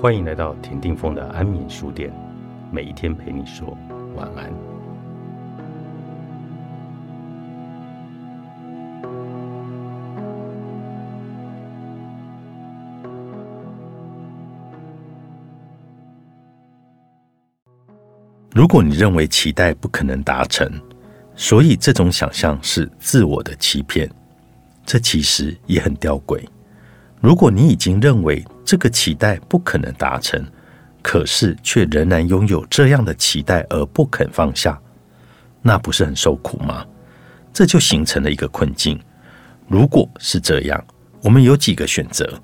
欢迎来到田定峰的安眠书店，每一天陪你说晚安。如果你认为期待不可能达成，所以这种想象是自我的欺骗，这其实也很吊诡。如果你已经认为这个期待不可能达成，可是却仍然拥有这样的期待而不肯放下，那不是很受苦吗？这就形成了一个困境。如果是这样，我们有几个选择：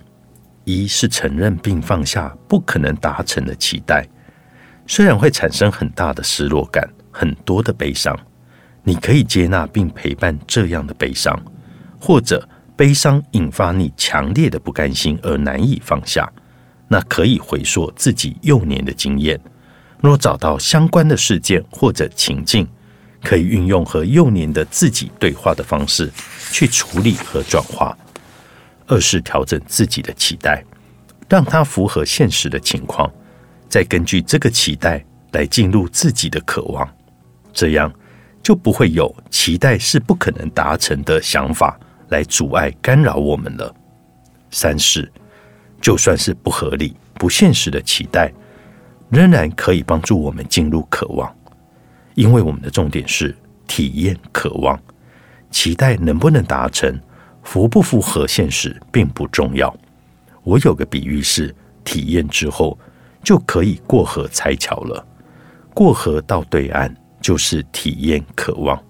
一是承认并放下不可能达成的期待，虽然会产生很大的失落感、很多的悲伤，你可以接纳并陪伴这样的悲伤，或者。悲伤引发你强烈的不甘心而难以放下，那可以回溯自己幼年的经验。若找到相关的事件或者情境，可以运用和幼年的自己对话的方式去处理和转化。二是调整自己的期待，让它符合现实的情况，再根据这个期待来进入自己的渴望，这样就不会有期待是不可能达成的想法。来阻碍干扰我们了。三是，就算是不合理、不现实的期待，仍然可以帮助我们进入渴望，因为我们的重点是体验渴望。期待能不能达成，符不符合现实并不重要。我有个比喻是，体验之后就可以过河拆桥了。过河到对岸就是体验渴望，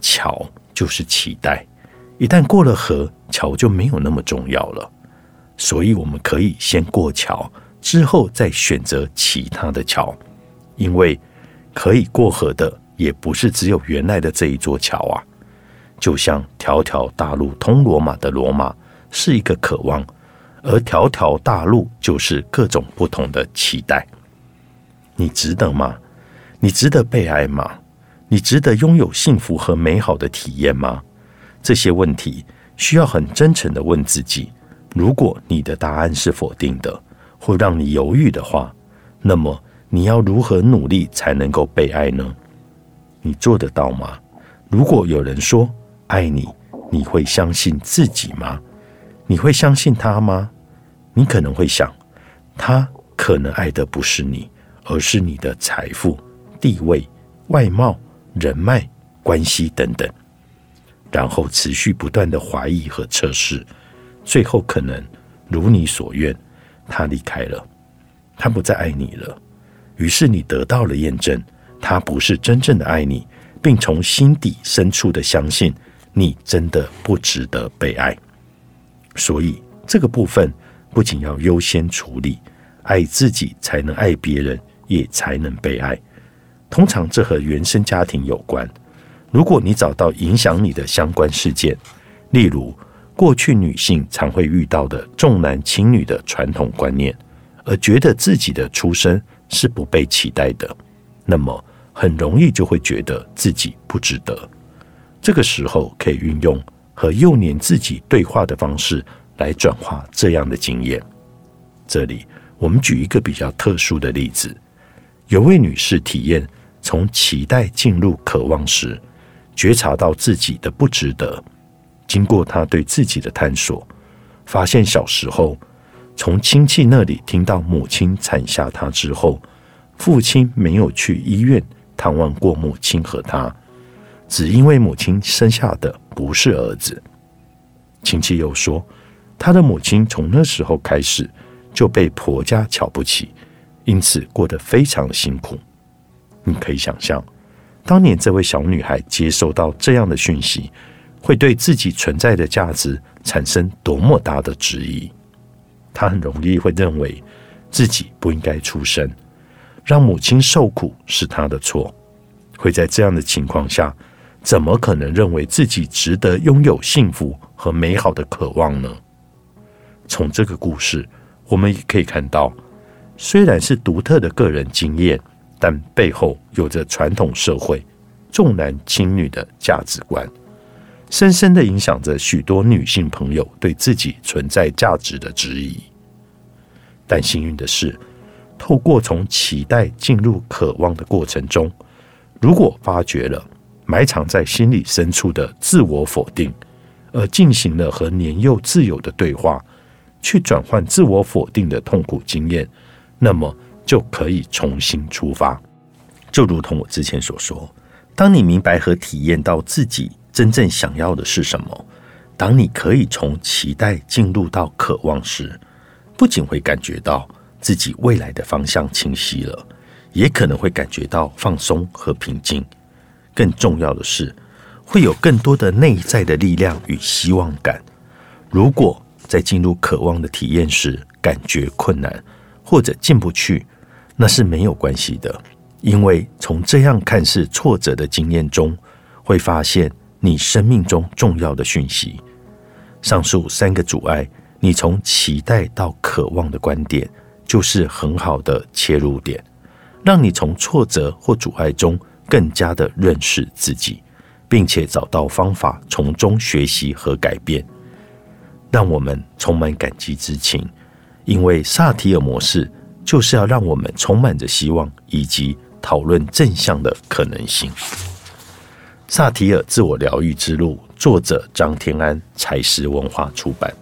桥就是期待。一旦过了河，桥就没有那么重要了。所以我们可以先过桥，之后再选择其他的桥，因为可以过河的也不是只有原来的这一座桥啊。就像条条大路通罗马的罗马是一个渴望，而条条大路就是各种不同的期待。你值得吗？你值得被爱吗？你值得拥有幸福和美好的体验吗？这些问题需要很真诚的问自己。如果你的答案是否定的，或让你犹豫的话，那么你要如何努力才能够被爱呢？你做得到吗？如果有人说爱你，你会相信自己吗？你会相信他吗？你可能会想，他可能爱的不是你，而是你的财富、地位、外貌、人脉、关系等等。然后持续不断的怀疑和测试，最后可能如你所愿，他离开了，他不再爱你了。于是你得到了验证，他不是真正的爱你，并从心底深处的相信你真的不值得被爱。所以这个部分不仅要优先处理，爱自己才能爱别人，也才能被爱。通常这和原生家庭有关。如果你找到影响你的相关事件，例如过去女性常会遇到的重男轻女的传统观念，而觉得自己的出身是不被期待的，那么很容易就会觉得自己不值得。这个时候可以运用和幼年自己对话的方式来转化这样的经验。这里我们举一个比较特殊的例子：有位女士体验从期待进入渴望时。觉察到自己的不值得，经过他对自己的探索，发现小时候从亲戚那里听到母亲产下他之后，父亲没有去医院探望过母亲和他，只因为母亲生下的不是儿子。亲戚又说，他的母亲从那时候开始就被婆家瞧不起，因此过得非常辛苦。你可以想象。当年这位小女孩接收到这样的讯息，会对自己存在的价值产生多么大的质疑？她很容易会认为自己不应该出生，让母亲受苦是她的错。会在这样的情况下，怎么可能认为自己值得拥有幸福和美好的渴望呢？从这个故事，我们也可以看到，虽然是独特的个人经验。但背后有着传统社会重男轻女的价值观，深深的影响着许多女性朋友对自己存在价值的质疑。但幸运的是，透过从期待进入渴望的过程中，如果发觉了埋藏在心里深处的自我否定，而进行了和年幼自由的对话，去转换自我否定的痛苦经验，那么就可以重新出发。就如同我之前所说，当你明白和体验到自己真正想要的是什么，当你可以从期待进入到渴望时，不仅会感觉到自己未来的方向清晰了，也可能会感觉到放松和平静。更重要的是，会有更多的内在的力量与希望感。如果在进入渴望的体验时感觉困难或者进不去，那是没有关系的。因为从这样看似挫折的经验中，会发现你生命中重要的讯息。上述三个阻碍，你从期待到渴望的观点，就是很好的切入点，让你从挫折或阻碍中更加的认识自己，并且找到方法从中学习和改变。让我们充满感激之情，因为萨提尔模式就是要让我们充满着希望以及。讨论正向的可能性。萨提尔自我疗愈之路，作者张天安，财石文化出版。